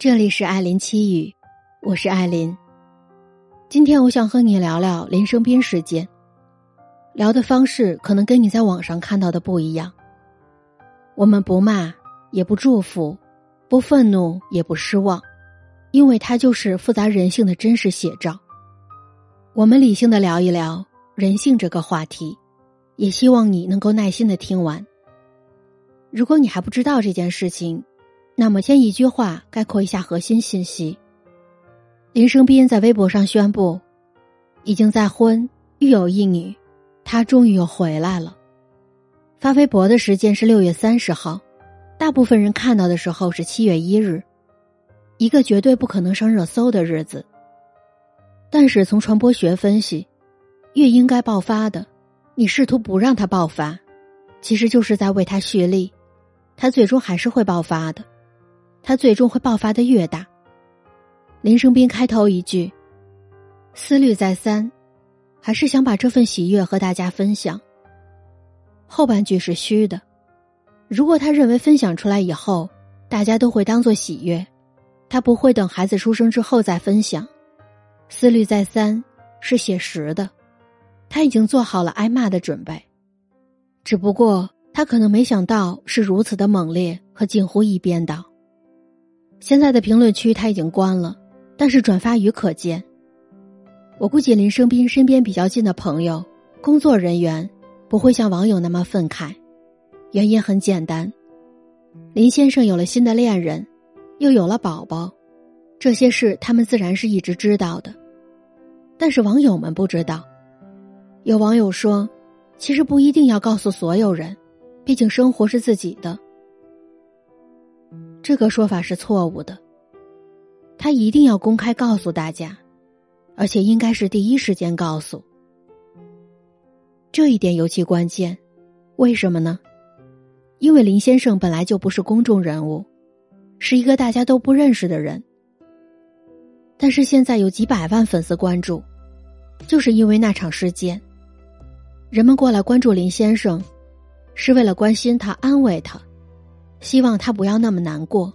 这里是艾琳七语，我是艾琳。今天我想和你聊聊林生斌事件，聊的方式可能跟你在网上看到的不一样。我们不骂，也不祝福，不愤怒，也不失望，因为它就是复杂人性的真实写照。我们理性的聊一聊人性这个话题，也希望你能够耐心的听完。如果你还不知道这件事情。那么，先一句话概括一下核心信息：林生斌在微博上宣布，已经再婚，育有一女，他终于又回来了。发微博的时间是六月三十号，大部分人看到的时候是七月一日，一个绝对不可能上热搜的日子。但是从传播学分析，越应该爆发的，你试图不让它爆发，其实就是在为它蓄力，它最终还是会爆发的。他最终会爆发的越大。林生斌开头一句，思虑再三，还是想把这份喜悦和大家分享。后半句是虚的，如果他认为分享出来以后，大家都会当做喜悦，他不会等孩子出生之后再分享。思虑再三是写实的，他已经做好了挨骂的准备，只不过他可能没想到是如此的猛烈和近乎一边倒。现在的评论区他已经关了，但是转发语可见。我估计林生斌身边比较近的朋友、工作人员不会像网友那么愤慨，原因很简单：林先生有了新的恋人，又有了宝宝，这些事他们自然是一直知道的，但是网友们不知道。有网友说：“其实不一定要告诉所有人，毕竟生活是自己的。”这个说法是错误的。他一定要公开告诉大家，而且应该是第一时间告诉。这一点尤其关键，为什么呢？因为林先生本来就不是公众人物，是一个大家都不认识的人。但是现在有几百万粉丝关注，就是因为那场事件。人们过来关注林先生，是为了关心他、安慰他。希望他不要那么难过。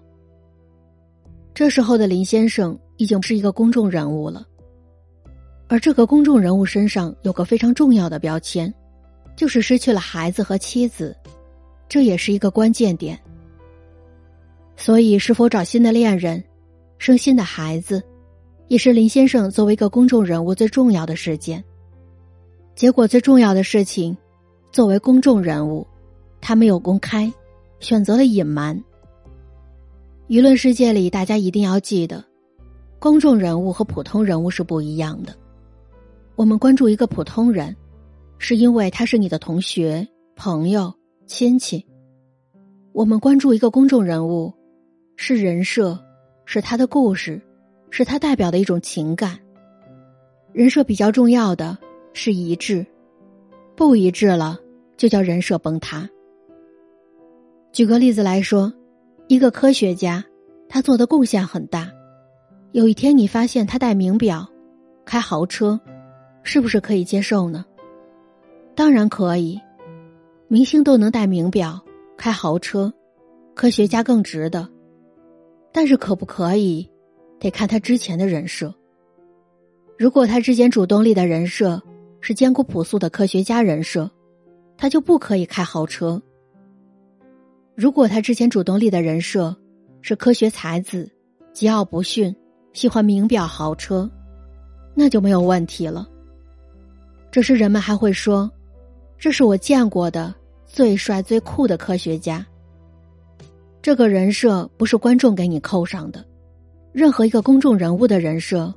这时候的林先生已经是一个公众人物了，而这个公众人物身上有个非常重要的标签，就是失去了孩子和妻子，这也是一个关键点。所以，是否找新的恋人、生新的孩子，也是林先生作为一个公众人物最重要的事件。结果，最重要的事情，作为公众人物，他没有公开。选择了隐瞒。舆论世界里，大家一定要记得，公众人物和普通人物是不一样的。我们关注一个普通人，是因为他是你的同学、朋友、亲戚；我们关注一个公众人物，是人设，是他的故事，是他代表的一种情感。人设比较重要的是一致，不一致了，就叫人设崩塌。举个例子来说，一个科学家，他做的贡献很大。有一天你发现他戴名表，开豪车，是不是可以接受呢？当然可以，明星都能戴名表、开豪车，科学家更值得。但是可不可以，得看他之前的人设。如果他之前主动力的人设是艰苦朴素的科学家人设，他就不可以开豪车。如果他之前主动力的人设是科学才子，桀骜不驯，喜欢名表豪车，那就没有问题了。这时人们还会说，这是我见过的最帅最酷的科学家。这个人设不是观众给你扣上的，任何一个公众人物的人设，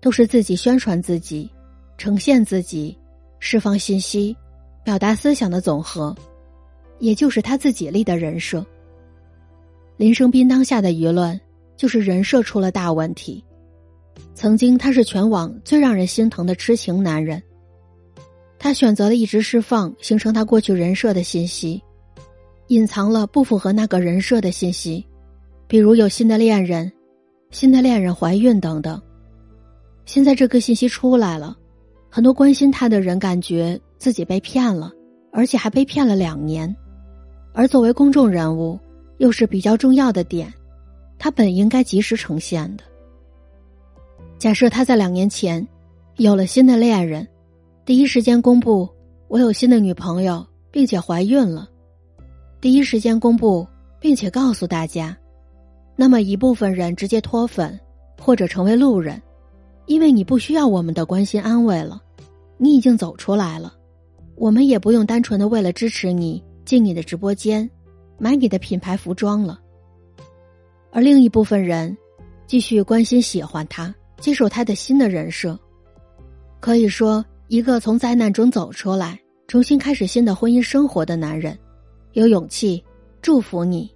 都是自己宣传自己、呈现自己、释放信息、表达思想的总和。也就是他自己立的人设。林生斌当下的舆论就是人设出了大问题。曾经他是全网最让人心疼的痴情男人，他选择了一直释放形成他过去人设的信息，隐藏了不符合那个人设的信息，比如有新的恋人、新的恋人怀孕等等。现在这个信息出来了，很多关心他的人感觉自己被骗了，而且还被骗了两年。而作为公众人物，又是比较重要的点，他本应该及时呈现的。假设他在两年前有了新的恋人，第一时间公布我有新的女朋友，并且怀孕了，第一时间公布并且告诉大家，那么一部分人直接脱粉或者成为路人，因为你不需要我们的关心安慰了，你已经走出来了，我们也不用单纯的为了支持你进你的直播间，买你的品牌服装了。而另一部分人继续关心喜欢他。接受他的新的人设，可以说，一个从灾难中走出来、重新开始新的婚姻生活的男人，有勇气祝福你。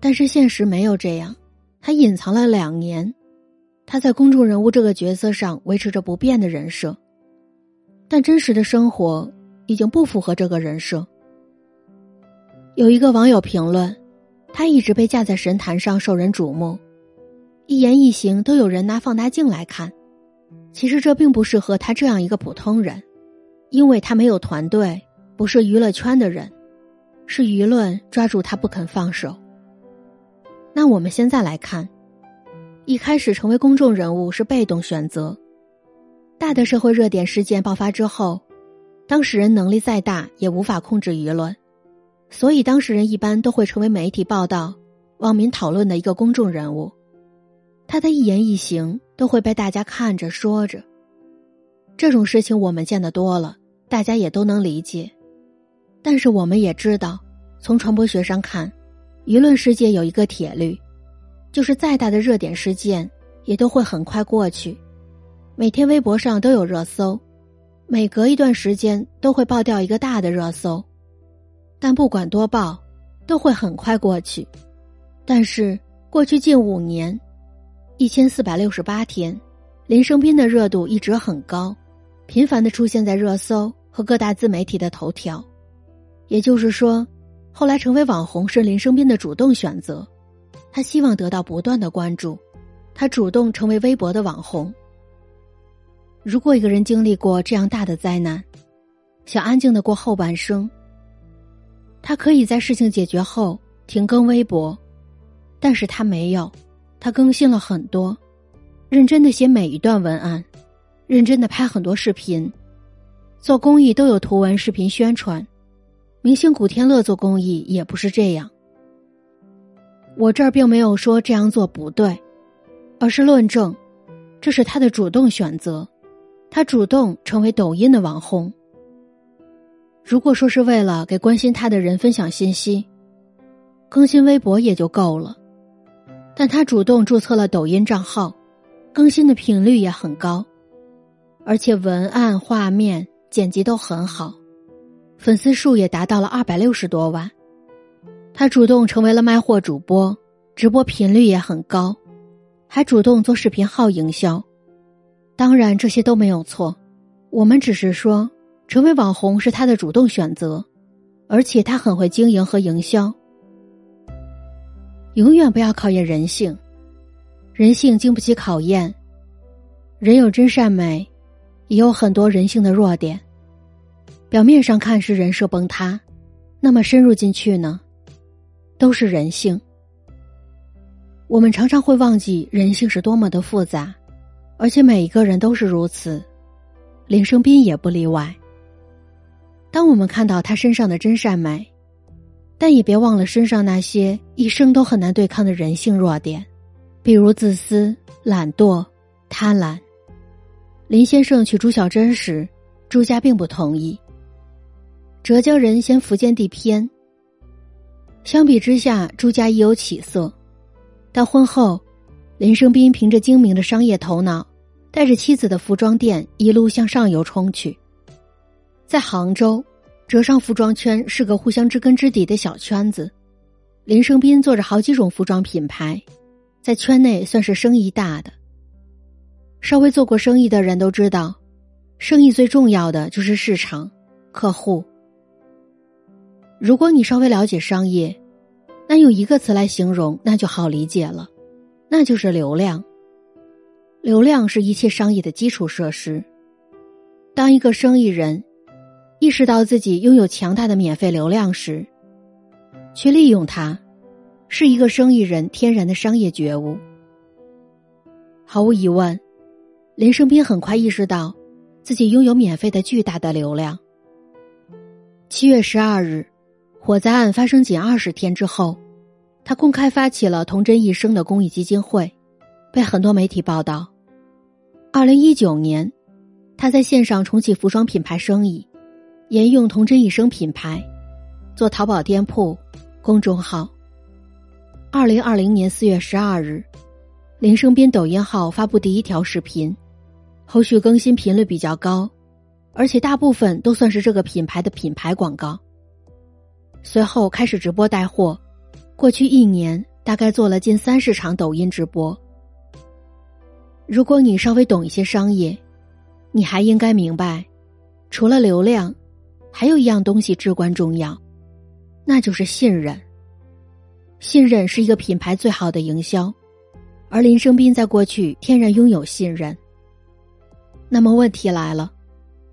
但是现实没有这样，他隐藏了两年，他在公众人物这个角色上维持着不变的人设，但真实的生活已经不符合这个人设。有一个网友评论，他一直被架在神坛上受人瞩目。一言一行都有人拿放大镜来看，其实这并不适合他这样一个普通人，因为他没有团队，不是娱乐圈的人，是舆论抓住他不肯放手。那我们现在来看，一开始成为公众人物是被动选择，大的社会热点事件爆发之后，当事人能力再大也无法控制舆论，所以当事人一般都会成为媒体报道、网民讨论的一个公众人物。他的一言一行都会被大家看着说着，这种事情我们见得多了，大家也都能理解。但是我们也知道，从传播学上看，舆论世界有一个铁律，就是再大的热点事件也都会很快过去。每天微博上都有热搜，每隔一段时间都会爆掉一个大的热搜，但不管多爆，都会很快过去。但是过去近五年。一千四百六十八天，林生斌的热度一直很高，频繁的出现在热搜和各大自媒体的头条。也就是说，后来成为网红是林生斌的主动选择，他希望得到不断的关注，他主动成为微博的网红。如果一个人经历过这样大的灾难，想安静的过后半生，他可以在事情解决后停更微博，但是他没有。他更新了很多，认真的写每一段文案，认真的拍很多视频，做公益都有图文视频宣传。明星古天乐做公益也不是这样。我这儿并没有说这样做不对，而是论证，这是他的主动选择，他主动成为抖音的网红。如果说是为了给关心他的人分享信息，更新微博也就够了。但他主动注册了抖音账号，更新的频率也很高，而且文案、画面剪辑都很好，粉丝数也达到了二百六十多万。他主动成为了卖货主播，直播频率也很高，还主动做视频号营销。当然这些都没有错，我们只是说成为网红是他的主动选择，而且他很会经营和营销。永远不要考验人性，人性经不起考验。人有真善美，也有很多人性的弱点。表面上看是人设崩塌，那么深入进去呢，都是人性。我们常常会忘记人性是多么的复杂，而且每一个人都是如此，林生斌也不例外。当我们看到他身上的真善美。但也别忘了身上那些一生都很难对抗的人性弱点，比如自私、懒惰、贪婪。林先生娶朱小贞时，朱家并不同意。浙江人嫌福建地偏，相比之下，朱家亦有起色。但婚后，林生斌凭着精明的商业头脑，带着妻子的服装店一路向上游冲去，在杭州。浙商服装圈是个互相知根知底的小圈子，林生斌做着好几种服装品牌，在圈内算是生意大的。稍微做过生意的人都知道，生意最重要的就是市场、客户。如果你稍微了解商业，那用一个词来形容，那就好理解了，那就是流量。流量是一切商业的基础设施。当一个生意人。意识到自己拥有强大的免费流量时，去利用它，是一个生意人天然的商业觉悟。毫无疑问，林生斌很快意识到自己拥有免费的巨大的流量。七月十二日，火灾案发生仅二十天之后，他公开发起了“童真一生”的公益基金会，被很多媒体报道。二零一九年，他在线上重启服装品牌生意，沿用“童真一生”品牌，做淘宝店铺、公众号。二零二零年四月十二日，林生斌抖音号发布第一条视频，后续更新频率比较高。而且大部分都算是这个品牌的品牌广告。随后开始直播带货，过去一年大概做了近三十场抖音直播。如果你稍微懂一些商业，你还应该明白，除了流量，还有一样东西至关重要，那就是信任。信任是一个品牌最好的营销，而林生斌在过去天然拥有信任。那么问题来了。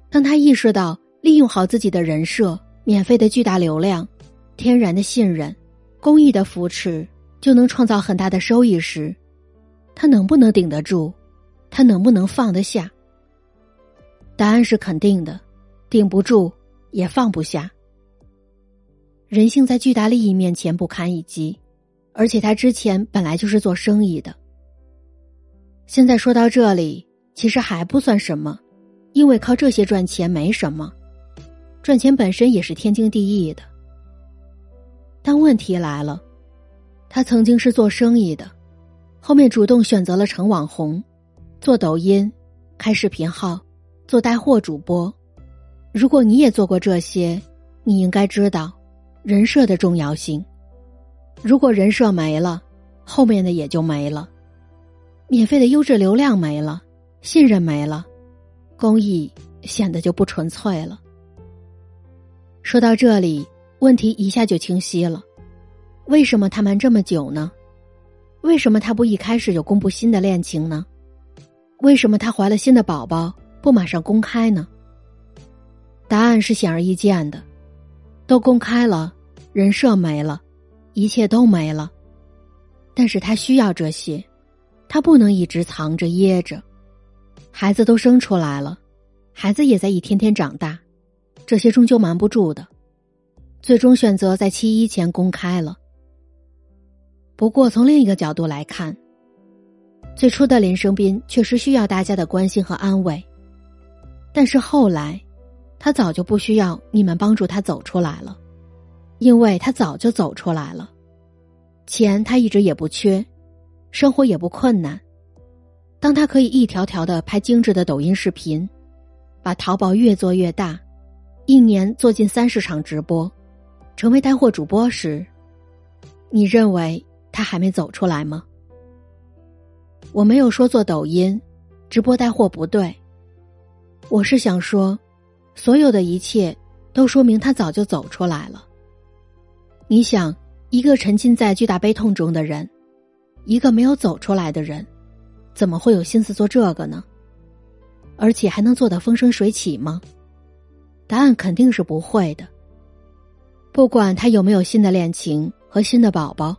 当他意识到利用好自己的人设、免费的巨大流量、天然的信任、公益的扶持，就能创造很大的收益时，他能不能顶得住？他能不能放得下？答案是肯定的，顶不住，也放不下。人性在巨大利益面前不堪一击，而且他之前本来就是做生意的。现在说到这里，其实还不算什么。因为靠这些赚钱没什么，赚钱本身也是天经地义的。但问题来了，他曾经是做生意的，后面主动选择了成网红，做抖音、开视频号、做带货主播。如果你也做过这些，你应该知道人设的重要性。如果人设没了，后面的也就没了，免费的优质流量没了，信任没了。公益显得就不纯粹了。说到这里，问题一下就清晰了：为什么他瞒这么久呢？为什么他不一开始就公布新的恋情呢？为什么他怀了新的宝宝不马上公开呢？答案是显而易见的：都公开了，人设没了，一切都没了。但是他需要这些，他不能一直藏着掖着。孩子都生出来了，孩子也在一天天长大，这些终究瞒不住的，最终选择在七一前公开了。不过从另一个角度来看，最初的林生斌确实需要大家的关心和安慰，但是后来，他早就不需要你们帮助他走出来了，因为他早就走出来了，钱他一直也不缺，生活也不困难。当他可以一条条的拍精致的抖音视频，把淘宝越做越大，一年做近三十场直播，成为带货主播时，你认为他还没走出来吗？我没有说做抖音、直播带货不对，我是想说，所有的一切都说明他早就走出来了。你想，一个沉浸在巨大悲痛中的人，一个没有走出来的人。怎么会有心思做这个呢？而且还能做得风生水起吗？答案肯定是不会的。不管他有没有新的恋情和新的宝宝，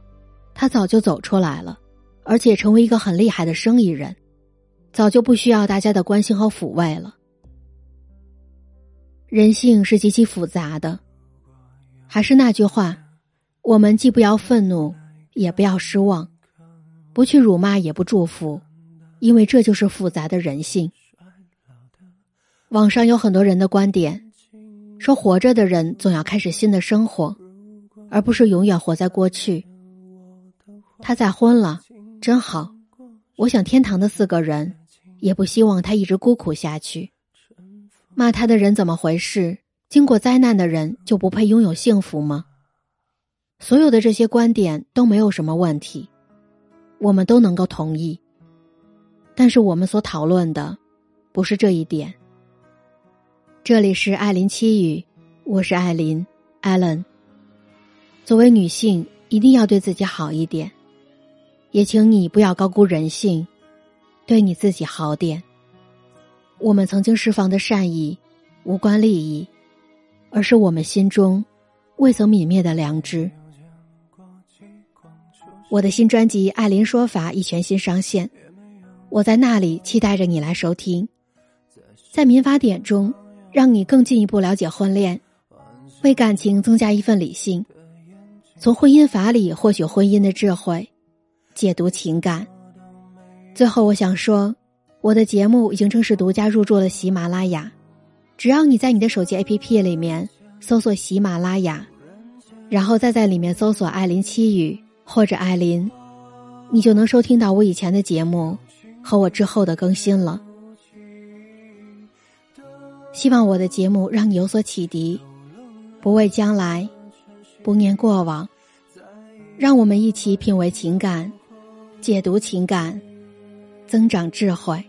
他早就走出来了，而且成为一个很厉害的生意人，早就不需要大家的关心和抚慰了。人性是极其复杂的，还是那句话，我们既不要愤怒，也不要失望，不去辱骂，也不祝福。因为这就是复杂的人性。网上有很多人的观点，说活着的人总要开始新的生活，而不是永远活在过去。他再婚了，真好。我想天堂的四个人也不希望他一直孤苦下去。骂他的人怎么回事？经过灾难的人就不配拥有幸福吗？所有的这些观点都没有什么问题，我们都能够同意。但是我们所讨论的，不是这一点。这里是艾琳七语，我是艾琳，Allen。作为女性，一定要对自己好一点，也请你不要高估人性，对你自己好点。我们曾经释放的善意，无关利益，而是我们心中未曾泯灭的良知。我的新专辑《艾琳说法》已全新上线，我在那里期待着你来收听。在民法典中，让你更进一步了解婚恋，为感情增加一份理性，从婚姻法里获取婚姻的智慧，解读情感。最后，我想说，我的节目已经正式独家入驻了喜马拉雅，只要你在你的手机 APP 里面搜索喜马拉雅，然后再在里面搜索“艾琳七语”。或者艾琳，你就能收听到我以前的节目和我之后的更新了。希望我的节目让你有所启迪，不畏将来，不念过往，让我们一起品味情感，解读情感，增长智慧。